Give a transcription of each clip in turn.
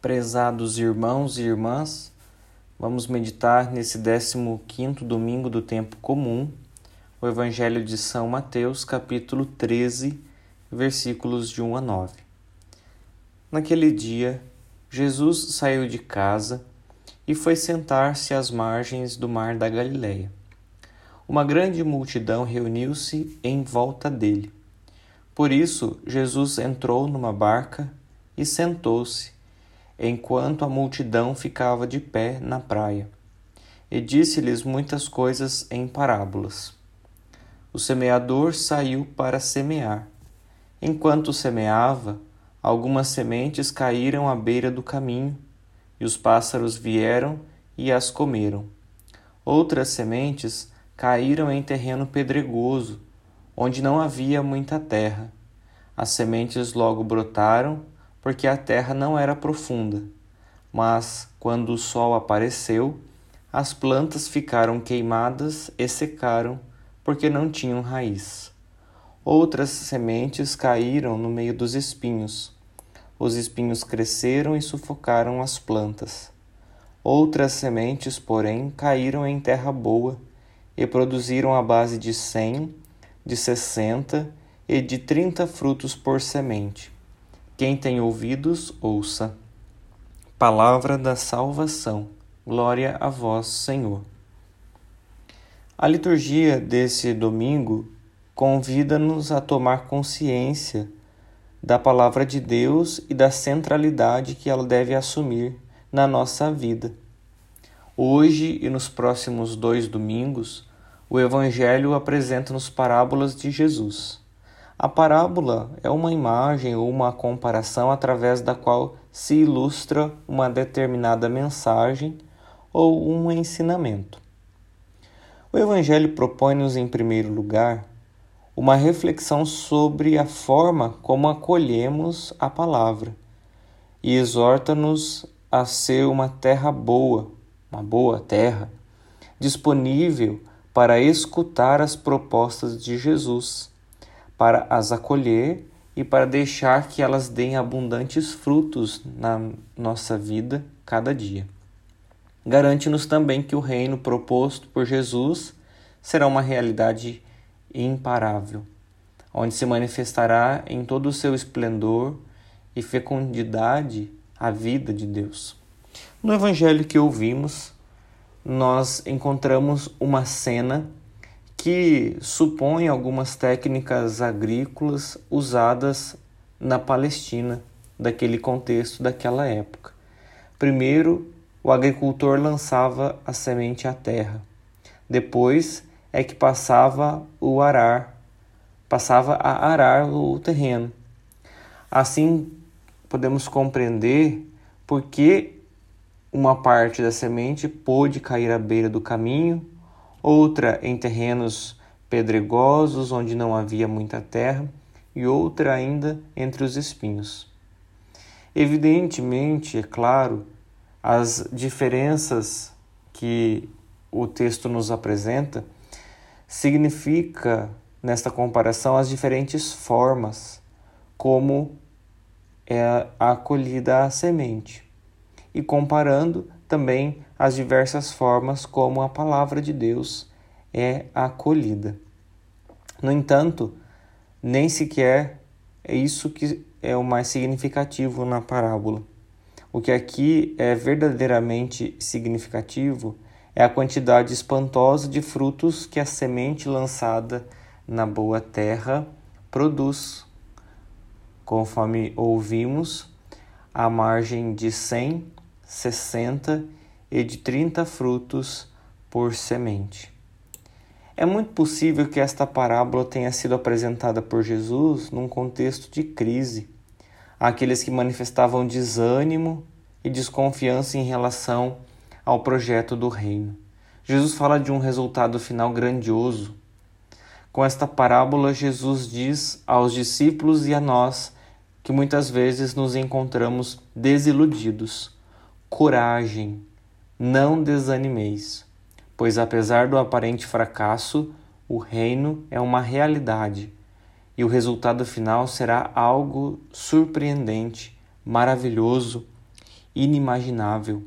Prezados irmãos e irmãs, vamos meditar nesse 15 domingo do tempo comum, o Evangelho de São Mateus, capítulo 13, versículos de 1 a 9. Naquele dia, Jesus saiu de casa e foi sentar-se às margens do mar da Galileia. Uma grande multidão reuniu-se em volta dele. Por isso, Jesus entrou numa barca e sentou-se enquanto a multidão ficava de pé na praia. E disse-lhes muitas coisas em parábolas. O semeador saiu para semear. Enquanto semeava, algumas sementes caíram à beira do caminho, e os pássaros vieram e as comeram. Outras sementes caíram em terreno pedregoso, onde não havia muita terra. As sementes logo brotaram porque a terra não era profunda. Mas, quando o sol apareceu, as plantas ficaram queimadas e secaram, porque não tinham raiz. Outras sementes caíram no meio dos espinhos. Os espinhos cresceram e sufocaram as plantas. Outras sementes, porém, caíram em terra boa e produziram a base de cem, de sessenta e de trinta frutos por semente. Quem tem ouvidos, ouça. Palavra da salvação. Glória a vós, Senhor. A liturgia desse domingo convida-nos a tomar consciência da palavra de Deus e da centralidade que ela deve assumir na nossa vida. Hoje e nos próximos dois domingos, o Evangelho apresenta-nos parábolas de Jesus. A parábola é uma imagem ou uma comparação através da qual se ilustra uma determinada mensagem ou um ensinamento. O Evangelho propõe-nos, em primeiro lugar, uma reflexão sobre a forma como acolhemos a palavra e exorta-nos a ser uma terra boa, uma boa terra, disponível para escutar as propostas de Jesus para as acolher e para deixar que elas deem abundantes frutos na nossa vida cada dia. Garante-nos também que o reino proposto por Jesus será uma realidade imparável, onde se manifestará em todo o seu esplendor e fecundidade a vida de Deus. No evangelho que ouvimos, nós encontramos uma cena que supõe algumas técnicas agrícolas usadas na Palestina, daquele contexto daquela época. Primeiro, o agricultor lançava a semente à terra. Depois é que passava o arar, passava a arar o terreno. Assim, podemos compreender por que uma parte da semente pôde cair à beira do caminho outra em terrenos pedregosos onde não havia muita terra, e outra ainda entre os espinhos. Evidentemente, é claro, as diferenças que o texto nos apresenta significa nesta comparação as diferentes formas como é acolhida a semente e comparando também as diversas formas como a palavra de Deus é acolhida. No entanto, nem sequer é isso que é o mais significativo na parábola. O que aqui é verdadeiramente significativo é a quantidade espantosa de frutos que a semente lançada na boa terra produz. Conforme ouvimos, à margem de 100 sessenta e de trinta frutos por semente. É muito possível que esta parábola tenha sido apresentada por Jesus num contexto de crise, àqueles que manifestavam desânimo e desconfiança em relação ao projeto do reino. Jesus fala de um resultado final grandioso. Com esta parábola, Jesus diz aos discípulos e a nós que muitas vezes nos encontramos desiludidos coragem, não desanimeis, pois apesar do aparente fracasso, o reino é uma realidade e o resultado final será algo surpreendente, maravilhoso inimaginável.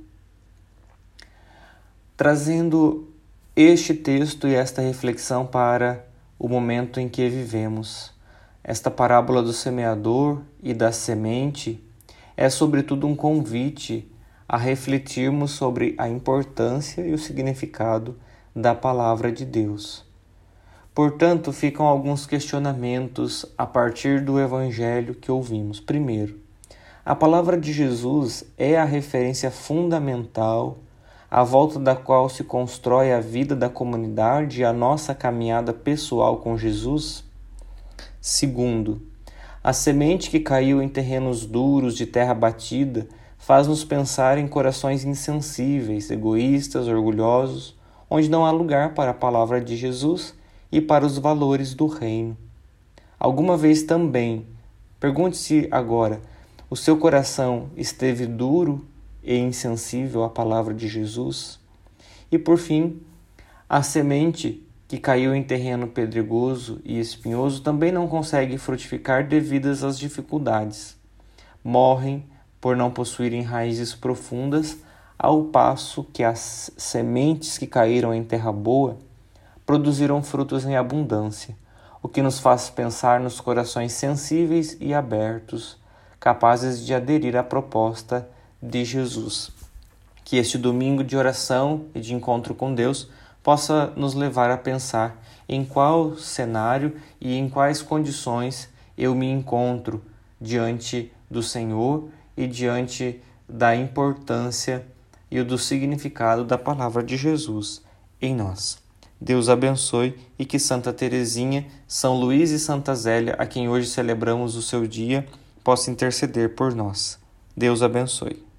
Trazendo este texto e esta reflexão para o momento em que vivemos. Esta parábola do semeador e da semente é, sobretudo, um convite a refletirmos sobre a importância e o significado da palavra de Deus. Portanto, ficam alguns questionamentos a partir do evangelho que ouvimos. Primeiro, a palavra de Jesus é a referência fundamental à volta da qual se constrói a vida da comunidade e a nossa caminhada pessoal com Jesus? Segundo, a semente que caiu em terrenos duros de terra batida faz-nos pensar em corações insensíveis, egoístas, orgulhosos, onde não há lugar para a palavra de Jesus e para os valores do reino. Alguma vez também, pergunte-se agora, o seu coração esteve duro e insensível à palavra de Jesus? E por fim, a semente que caiu em terreno pedregoso e espinhoso também não consegue frutificar devidas às dificuldades. Morrem por não possuírem raízes profundas, ao passo que as sementes que caíram em terra boa produziram frutos em abundância, o que nos faz pensar nos corações sensíveis e abertos, capazes de aderir à proposta de Jesus. Que este domingo de oração e de encontro com Deus possa nos levar a pensar em qual cenário e em quais condições eu me encontro diante do Senhor e diante da importância e do significado da palavra de Jesus em nós. Deus abençoe e que Santa Teresinha, São Luís e Santa Zélia, a quem hoje celebramos o seu dia, possa interceder por nós. Deus abençoe.